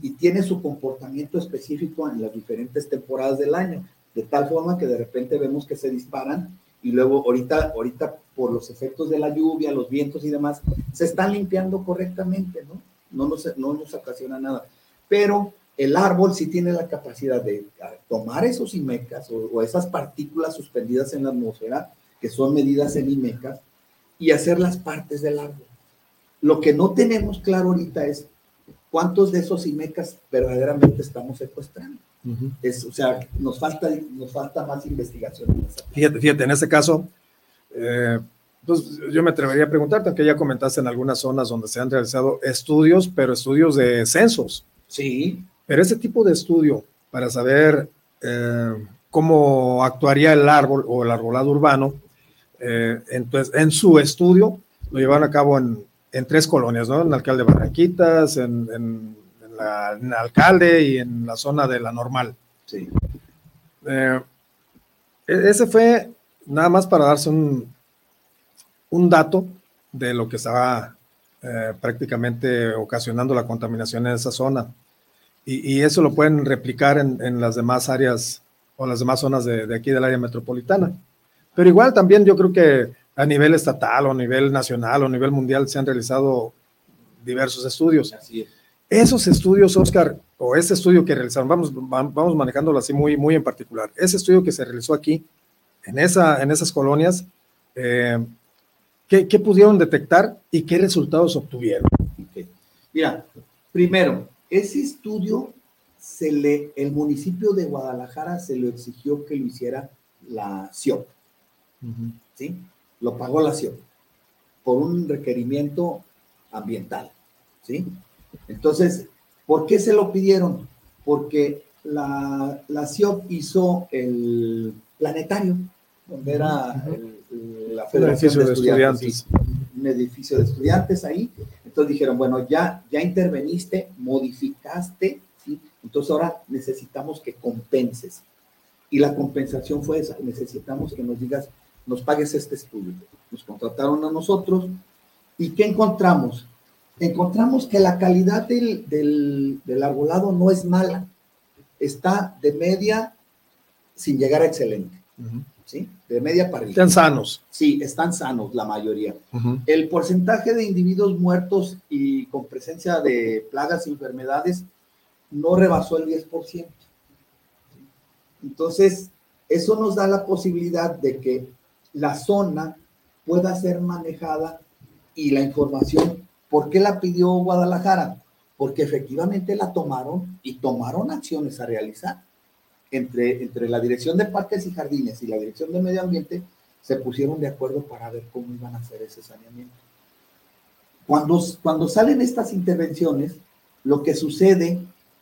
y tiene su comportamiento específico en las diferentes temporadas del año, de tal forma que de repente vemos que se disparan y luego ahorita, ahorita por los efectos de la lluvia, los vientos y demás, se están limpiando correctamente, ¿no? No nos, no nos ocasiona nada. Pero el árbol sí tiene la capacidad de tomar esos IMECAS o, o esas partículas suspendidas en la atmósfera, que son medidas en IMECAS, y hacer las partes del árbol. Lo que no tenemos claro ahorita es cuántos de esos IMECAS verdaderamente estamos secuestrando. es, o sea, nos falta, nos falta más investigación.
fíjate, fíjate, en este caso, eh, pues yo me atrevería a preguntarte, aunque ya comentaste en algunas zonas donde se han realizado estudios, pero estudios de censos.
Sí.
Pero ese tipo de estudio para saber eh, cómo actuaría el árbol o el arbolado urbano, eh, entonces, en su estudio lo llevaron a cabo en, en tres colonias, ¿no? En Alcalde Barranquitas, en, en, la, en, Alcalde y en la zona de la Normal.
Sí.
Eh, e-, ese fue nada más para darse un, un dato de lo que estaba eh, prácticamente ocasionando la contaminación en esa zona. Y, eso lo pueden replicar en, las demás áreas o las demás zonas de, de, aquí del área metropolitana. Pero igual también yo creo que a nivel estatal o a nivel nacional o a nivel mundial se han realizado diversos estudios.
Así es.
Esos estudios, Oscar, o ese estudio que realizaron, vamos, vamos manejándolo así muy, muy en particular, ese estudio que se realizó aquí, en, esa, en esas colonias, eh, ¿qué, ¿qué, pudieron detectar y qué resultados obtuvieron?
Mira, primero, ese estudio, se le, el municipio de Guadalajara se lo exigió que lo hiciera la CIOP, ¿sí? Lo pagó la CIOP por un requerimiento ambiental, ¿sí? Entonces, ¿por qué se lo pidieron? Porque la, la CIOP hizo el planetario, donde era la Federación de, Estudiantes, un edificio de estudiantes ahí. Entonces dijeron, bueno, ya, ya interveniste, modificaste, ¿sí? entonces ahora necesitamos que compenses. Y la compensación fue esa, necesitamos que nos digas, nos pagues este estudio. Nos contrataron a nosotros. ¿Y qué encontramos? encontramos que la calidad del, del, arbolado no es mala, está de media sin llegar a excelente. ¿Sí? De media para
Están sanos.
Sí, están sanos la mayoría. El porcentaje de individuos muertos y con presencia de plagas y enfermedades no rebasó el 10%. Entonces, eso nos da la posibilidad de que la zona pueda ser manejada y la información ¿Por qué la pidió Guadalajara? Porque efectivamente la tomaron y tomaron acciones a realizar. Entre, entre la Dirección de Parques y Jardines y la Dirección de Medio Ambiente se pusieron de acuerdo para ver cómo iban a hacer ese saneamiento. Cuando, cuando salen estas intervenciones, lo que sucede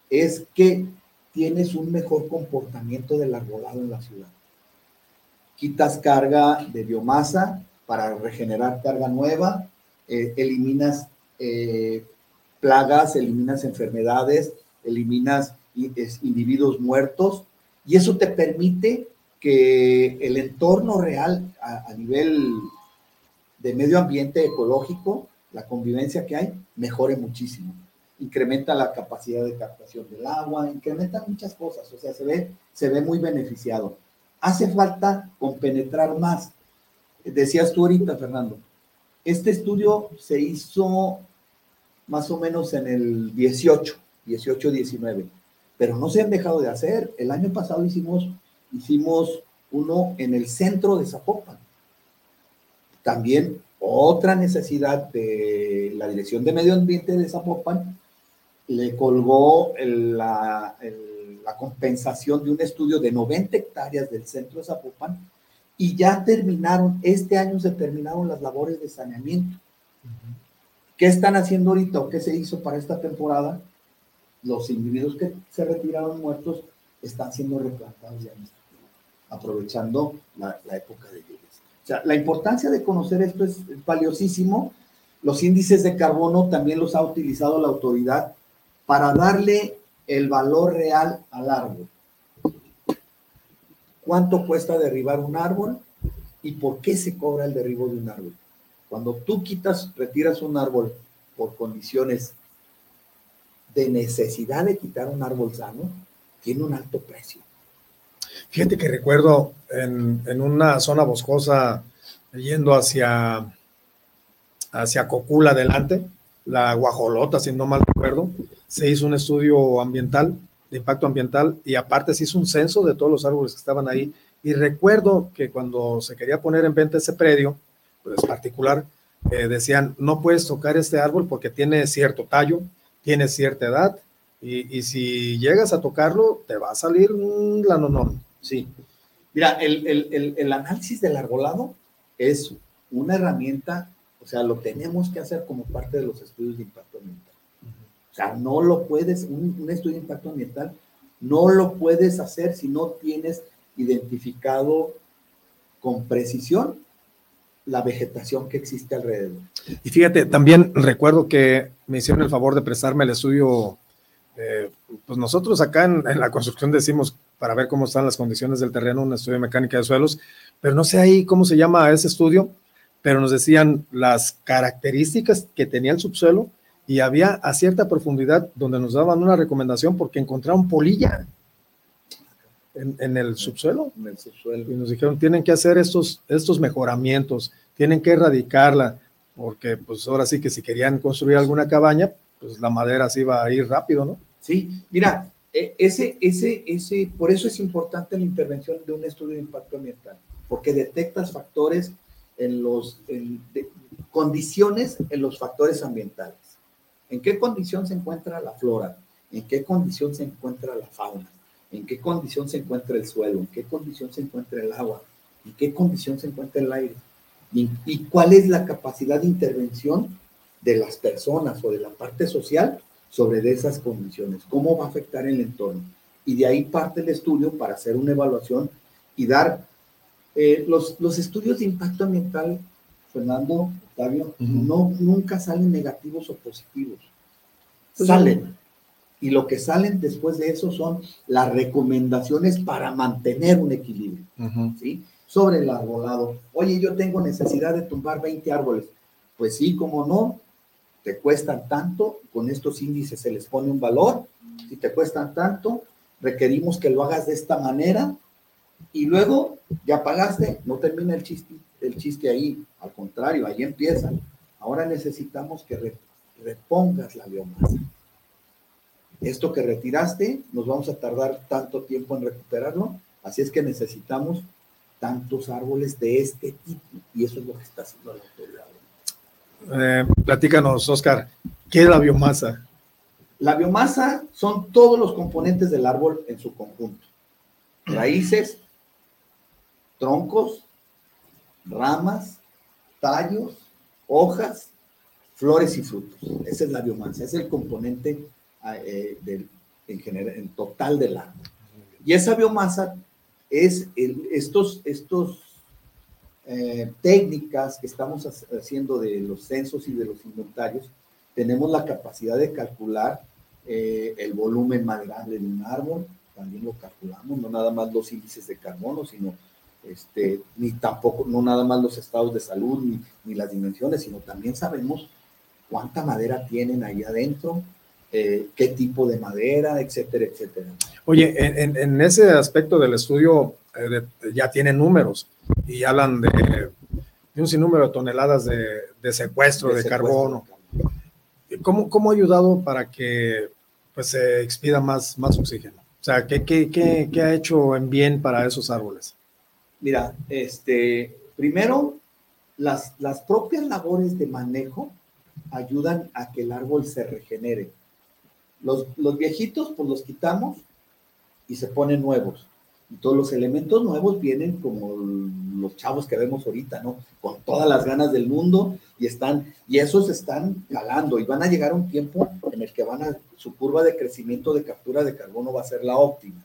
es que tienes un mejor comportamiento del arbolado en la ciudad. Quitas carga de biomasa para regenerar carga nueva, eh, eliminas eh, plagas, eliminas enfermedades, eliminas individuos muertos y eso te permite que el entorno real a, nivel de medio ambiente ecológico, la convivencia que hay, mejore muchísimo. Incrementa la capacidad de captación del agua, incrementa muchas cosas, o sea, se ve, se ve muy beneficiado. Hace falta compenetrar más. Decías tú ahorita, Fernando, este estudio se hizo más o menos en el 18, 18, 19, pero no se han dejado de hacer. El año pasado hicimos, hicimos uno en el centro de Zapopan. También otra necesidad de la Dirección de Medio Ambiente de Zapopan le colgó la, la compensación de un estudio de 90 hectáreas del centro de Zapopan y ya terminaron, este año se terminaron las labores de saneamiento. ¿Qué están haciendo ahorita o qué se hizo para esta temporada? Los individuos que se retiraron muertos están siendo replantados ya aprovechando la, época de lluvias. La importancia de conocer esto es valiosísimo. Los índices de carbono también los ha utilizado la autoridad para darle el valor real al árbol. ¿Cuánto cuesta derribar un árbol? ¿Y por qué se cobra el derribo de un árbol? Cuando tú quitas, retiras un árbol por condiciones de necesidad de quitar un árbol sano, tiene un alto precio.
Fíjate que recuerdo en, una zona boscosa yendo hacia, hacia Cocula adelante, la Guajolota, si no mal recuerdo, se hizo un estudio ambiental, de impacto ambiental, y aparte se hizo un censo de todos los árboles que estaban ahí. Y recuerdo que cuando se quería poner en venta ese predio, pues particular, eh, decían, no puedes tocar este árbol porque tiene cierto tallo, tiene cierta edad, y, si llegas a tocarlo, te va a salir un lanonón.
Sí. Mira, el, el, el, análisis del arbolado es una herramienta, o sea, lo tenemos que hacer como parte de los estudios de impacto ambiental. Sea, no lo puedes, un, estudio de impacto ambiental, no lo puedes hacer si no tienes identificado con precisión la vegetación que existe alrededor.
Y fíjate, también recuerdo que me hicieron el favor de prestarme el estudio, eh, pues nosotros acá en, la construcción decimos para ver cómo están las condiciones del terreno, un estudio de mecánica de suelos, pero no sé ahí cómo se llama ese estudio, pero nos decían las características que tenía el subsuelo y había a cierta profundidad donde nos daban una recomendación porque encontraron polilla en, el subsuelo.
En el subsuelo.
Y nos dijeron, tienen que hacer estos, estos mejoramientos, tienen que erradicarla, porque pues ahora sí que si querían construir alguna cabaña, pues la madera se iba a ir rápido, ¿no?
Sí, mira, e, ese, ese, ese, por eso es importante la intervención de un estudio de impacto ambiental, porque detectas factores en los, condiciones en los factores ambientales. ¿En qué condición se encuentra la flora? ¿En qué condición se encuentra la fauna? ¿En qué condición se encuentra el suelo? ¿En qué condición se encuentra el agua? ¿En qué condición se encuentra el aire? ¿Y, cuál es la capacidad de intervención de las personas o de la parte social sobre esas condiciones? ¿Cómo va a afectar el entorno? Y de ahí parte el estudio para hacer una evaluación y dar eh, los, los estudios de impacto ambiental, Fernando, Octavio, no, nunca salen negativos o positivos. Pues salen. Y lo que salen después de eso son las recomendaciones para mantener un equilibrio, ¿sí? Sobre el arbolado. Oye, yo tengo necesidad de tumbar 20 árboles. Pues sí, como no, te cuestan tanto, con estos índices se les pone un valor, si te cuestan tanto, requerimos que lo hagas de esta manera y luego ya pagaste, no termina el chiste, el chiste ahí, al contrario, ahí empieza. Ahora necesitamos que repongas la biomasa. Esto que retiraste, nos vamos a tardar tanto tiempo en recuperarlo, así es que necesitamos tantos árboles de este tipo y eso es lo que está haciendo la autoridad.
Eh, platícanos, Oscar, ¿qué es la biomasa?
La biomasa son todos los componentes del árbol en su conjunto. Raíces, troncos, ramas, tallos, hojas, flores y frutos. Esa es la biomasa, es el componente ah, eh, del, en, general, en total del árbol. Y esa biomasa es estos, estos eh, técnicas que estamos haciendo de los censos y de los inventarios, tenemos la capacidad de calcular eh, el volumen maderable de un árbol, también lo calculamos, no nada más los índices de carbono, sino este, ni tampoco, no nada más los estados de salud, ni, ni las dimensiones, sino también sabemos cuánta madera tienen ahí adentro, eh, qué tipo de madera, etcétera, etcétera.
Oye, en, en ese aspecto del estudio eh, ya tienen números y hablan de, de, un sinnúmero de toneladas de, de secuestro de, carbono. ¿Cómo, ¿Cómo, ha ayudado para que pues, se expida más, más oxígeno? O sea, ¿qué, qué, qué, qué ha hecho en bien para esos árboles?
Mira, este, primero, las, las propias labores de manejo ayudan a que el árbol se regenere. Los, los viejitos, pues los quitamos y se ponen nuevos. Y todos los elementos nuevos vienen como los chavos que vemos ahorita, ¿no? Con todas las ganas del mundo y están, y esos están calando y van a llegar un tiempo en el que van a, su curva de crecimiento de captura de carbono va a ser la óptima.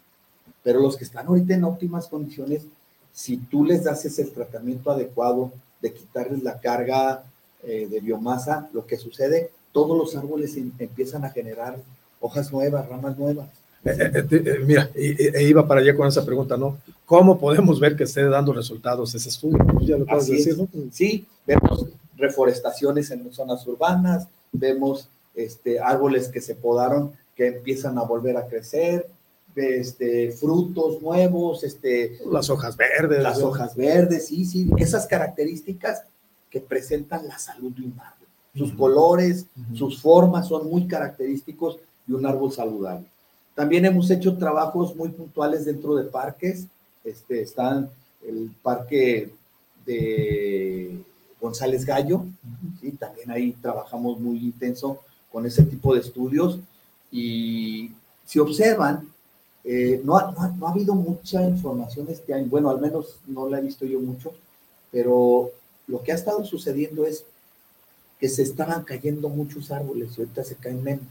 Pero los que están ahorita en óptimas condiciones si tú les das ese tratamiento adecuado de quitarles la carga eh, de biomasa, lo que sucede, todos los árboles em, empiezan a generar hojas nuevas, ramas nuevas.
Eh, eh, mira, e, iba para allá con esa pregunta, ¿no? ¿Cómo podemos ver que esté dando resultados ese estudio?
Ya lo puedes decir, ¿no? Sí, vemos reforestaciones en zonas urbanas, vemos este, árboles que se podaron que empiezan a volver a crecer, este, frutos nuevos, este,
las hojas verdes.
Las hojas verdes, sí, sí, esas características que presentan la salud de un árbol. Sus colores, sus formas son muy característicos de un árbol saludable. También hemos hecho trabajos muy puntuales dentro de parques. Este, están el parque de González Gallo, ¿sí? también ahí trabajamos muy intenso con ese tipo de estudios. Y si observan, eh, no, ha, no, ha, habido mucha información este año, bueno, al menos no la he visto yo mucho, pero lo que ha estado sucediendo es que se estaban cayendo muchos árboles y ahorita se caen menos.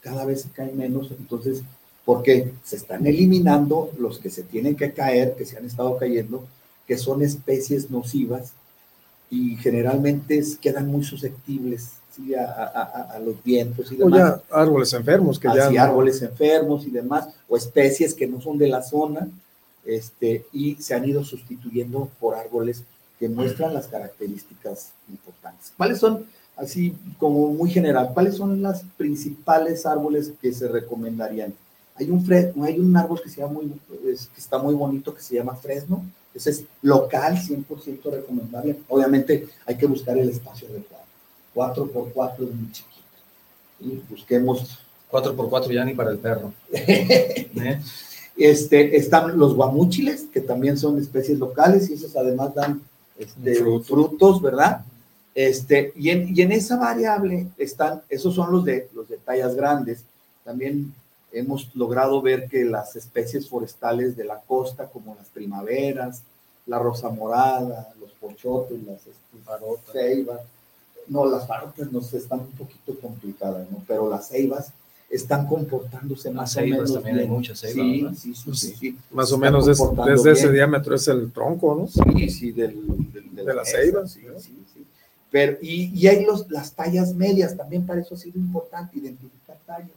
Cada vez se caen menos, entonces, porque se están eliminando los que se tienen que caer, que se han estado cayendo, que son especies nocivas y generalmente quedan muy susceptibles a, los vientos y demás.
O ya árboles enfermos que
Así, ya. árboles enfermos y demás, o especies que no son de la zona, este, y se han ido sustituyendo por árboles que muestran las características importantes. ¿Cuáles son, así como muy general, cuáles son las principales árboles que se recomendarían? Hay un, hay un árbol que, se llama muy, que está muy bonito que se llama fresno, ese es local, 100% recomendable. Obviamente hay que buscar el espacio adecuado. 4x4 es muy chiquito. Y busquemos.
4x4 ya ni para el perro.
¿Eh? este, están los guamúchiles, que también son especies locales y esos además dan este, frutos, ¿verdad? Este, y, en, y en esa variable están, esos son los de, los de tallas grandes. También hemos logrado ver que las especies forestales de la costa, como las primaveras, la rosa morada, los pochotes, las ceibas, no, las farotas nos están un poquito complicadas, ¿no? Pero las ceibas están comportándose más o menos
también hay muchas ceibas,
sí, sí, sí, sí,
Más o menos desde ese diámetro es el tronco, ¿no?
Sí, sí, del,
de, las ceibas.
Sí, sí, sí. Pero, y, y hay los, las tallas medias, también para eso ha sido importante identificar tallas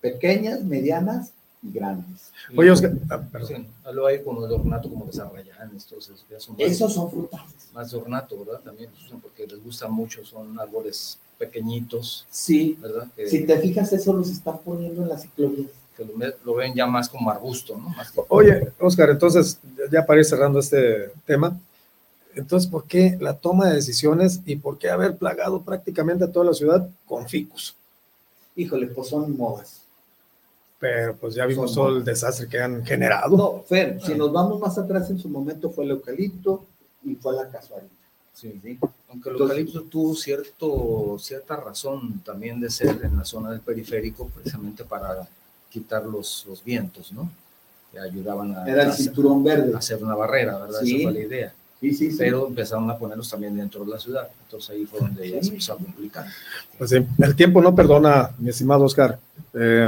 pequeñas, medianas grandes.
Oye, Oscar, ah,
perdón. Luego hay como de ornato, como desarrollan, estos son
Esos son frutales.
Más de ornato, ¿verdad? También los usan porque les gusta mucho, son árboles pequeñitos.
Sí,
¿verdad?
si te fijas, eso los están poniendo en las ciclovías.
Que lo, ven ya más como arbusto, ¿no?
Oye, Oscar, entonces, ya para ir cerrando este tema, entonces, ¿por qué la toma de decisiones y por qué haber plagado prácticamente a toda la ciudad con ficus?
Híjole, pues son modas
pero pues ya vimos todo el desastre que han generado.
No, Fer, si nos vamos más atrás, en su momento fue el eucalipto y fue la casualidad.
Sí, sí. Aunque el eucalipto tuvo cierto, cierta razón también de ser en la zona del periférico, precisamente para quitar los, los vientos, ¿no? Que ayudaban a,
Era el cinturón verde.
a hacer una barrera, ¿verdad? Esa fue la idea.
Sí, sí, sí.
Pero empezaron a ponerlos también dentro de la ciudad. Entonces ahí fue donde ya se empezó a complicar.
Pues sí, el tiempo no perdona, mi estimado Oscar. Eh,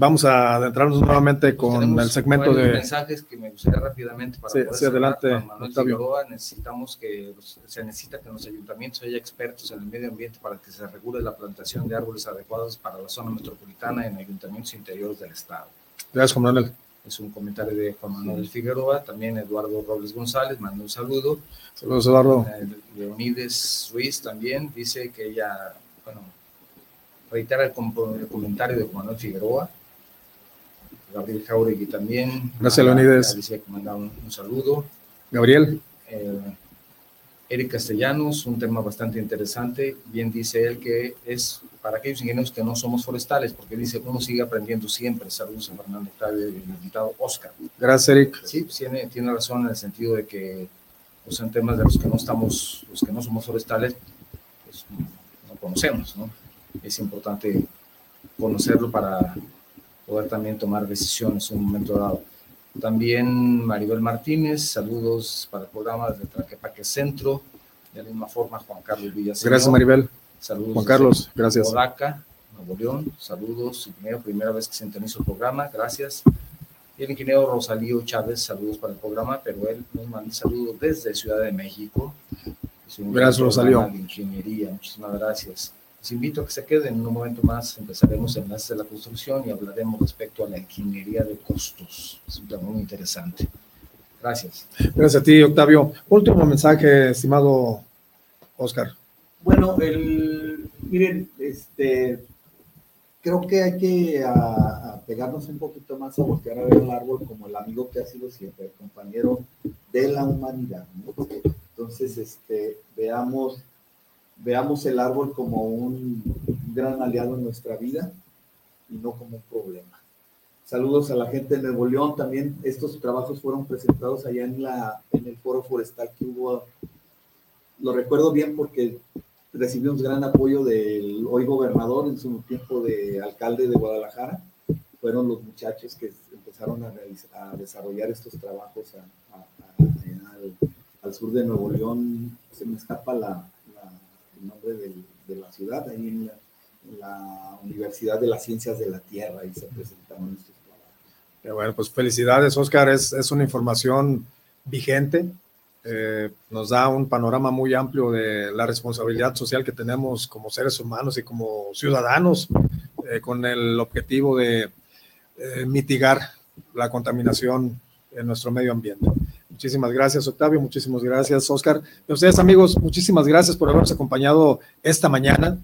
Vamos a adentrarnos nuevamente con el segmento de
mensajes que me gustaría rápidamente para
sí, sí, adelante,
Manuel Figueroa, necesitamos que se necesita que en los ayuntamientos haya expertos en el medio ambiente para que se regule la plantación de árboles adecuados para la zona metropolitana en ayuntamientos interiores del estado.
Gracias, Juan Manuel.
Es un comentario de Juan Manuel Figueroa, también Eduardo Robles González, manda un saludo.
Saludos, Eduardo.
Eh, Leonides Ruiz también dice que ella, bueno, reitera el, el comentario de Juan Manuel Figueroa, Gabriel Jauregui también.
Gracias, Leonides.
Decía que mandaba un, saludo.
Gabriel.
Eh, Eric Castellanos, un tema bastante interesante. Bien dice él que es para aquellos ingenieros que no somos forestales, porque dice uno sigue aprendiendo siempre. Saludos a Fernando Octavio y el invitado Oscar.
Gracias, Eric.
Sí, tiene, tiene razón en el sentido de que pues, son temas de los que no estamos, los que no somos forestales, pues no conocemos, ¿no? Es importante conocerlo para poder también tomar decisiones en un momento dado. También Maribel Martínez, saludos para el programa desde Traquepaque Centro. De la misma forma, Juan Carlos Villaseñor.
Gracias, Maribel.
Saludos.
Juan Carlos, gracias.
Odaca, Nuevo León. Saludos, ingeniero, primera vez que se sintoniza el programa. Gracias. Y el ingeniero Rosalío Chávez, saludos para el programa, pero él nos manda saludos desde Ciudad de México.
Gracias, Rosalío.
ingeniería, muchísimas gracias. Les invito a que se queden. En un momento más empezaremos en de la construcción y hablaremos respecto a la ingeniería de costos. Es un tema muy interesante. Gracias.
Gracias a ti, Octavio. Último mensaje, estimado Oscar.
Bueno, el, miren, este, creo que hay que pegarnos un poquito más a voltear a ver el árbol como el amigo que ha sido siempre, el compañero de la humanidad. Entonces, este, veamos veamos el árbol como un gran aliado en nuestra vida y no como un problema. Saludos a la gente de Nuevo León. También estos trabajos fueron presentados allá en, la, en el foro forestal que hubo. Lo recuerdo bien porque recibimos gran apoyo del hoy gobernador en su tiempo de alcalde de Guadalajara. Fueron los muchachos que empezaron a, a desarrollar estos trabajos al, al sur de Nuevo León. Se me escapa la, nombre de la ciudad, ahí en la, Universidad de las Ciencias de la Tierra, y se presentaron estos trabajos.
bueno, pues felicidades, Oscar, es, es una información vigente, eh, nos da un panorama muy amplio de la responsabilidad social que tenemos como seres humanos y como ciudadanos, eh, con el objetivo de eh, mitigar la contaminación en nuestro medio ambiente. Muchísimas gracias, Octavio. Muchísimas gracias, Oscar. Y ustedes, amigos, muchísimas gracias por habernos acompañado esta mañana.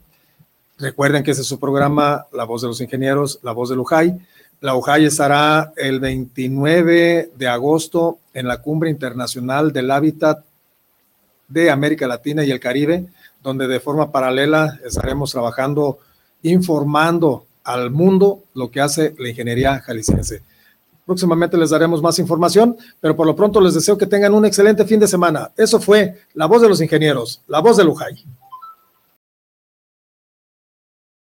Recuerden que ese es su programa, La Voz de los Ingenieros, La Voz de Lujay. La UJAI estará el 29 de agosto en la Cumbre Internacional del Hábitat de América Latina y el Caribe, donde de forma paralela estaremos trabajando, informando al mundo lo que hace la ingeniería jalisciense. Próximamente les daremos más información, pero por lo pronto les deseo que tengan un excelente fin de semana. Eso fue La Voz de los Ingenieros, La Voz de Lujay.